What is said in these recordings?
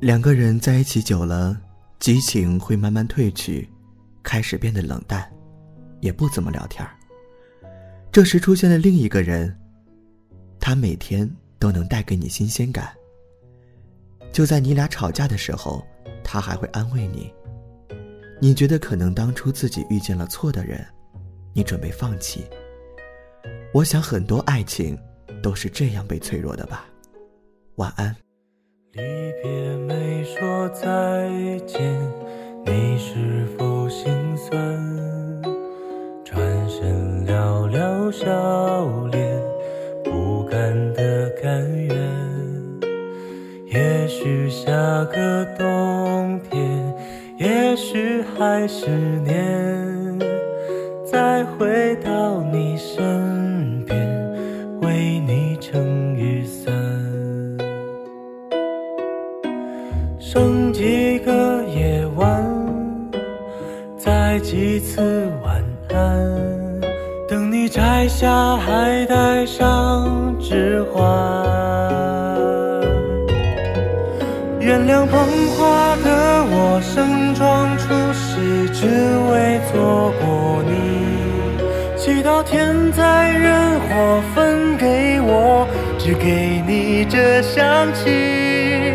两个人在一起久了，激情会慢慢褪去，开始变得冷淡，也不怎么聊天这时出现了另一个人，他每天都能带给你新鲜感。就在你俩吵架的时候，他还会安慰你。你觉得可能当初自己遇见了错的人，你准备放弃。我想很多爱情都是这样被脆弱的吧。晚安。离别没说再见，你是否心酸？转身寥寥笑脸，不甘的甘愿。也许下个冬天，也许还是年，再回到你身剩几个夜晚，再几次晚安，等你摘下，还戴上指环。原谅捧花的我，盛装出席，只为错过你。祈祷天灾人祸分给我，只给你这香气。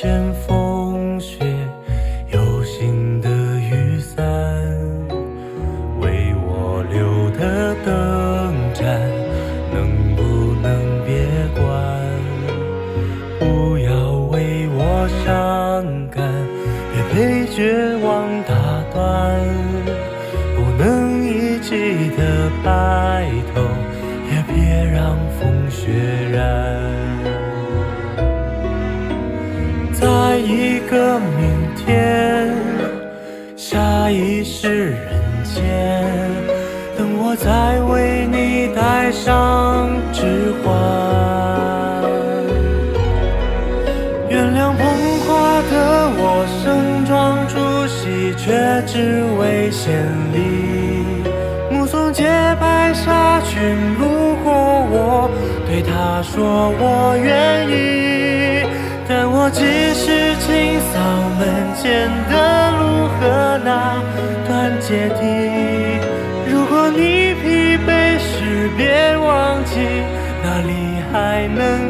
见风雪，有新的雨伞，为我留的灯盏，能不能别关？不要为我伤感，别被绝望打断。不能一起的白头，也别让风雪染。一个明天，下一世人间，等我再为你戴上指环。原谅捧花的我，盛装出席，却只为献礼。目送洁白纱裙路过我，对她说我愿意。但我只是门前的路和那段阶梯。如果你疲惫时，别忘记那里还能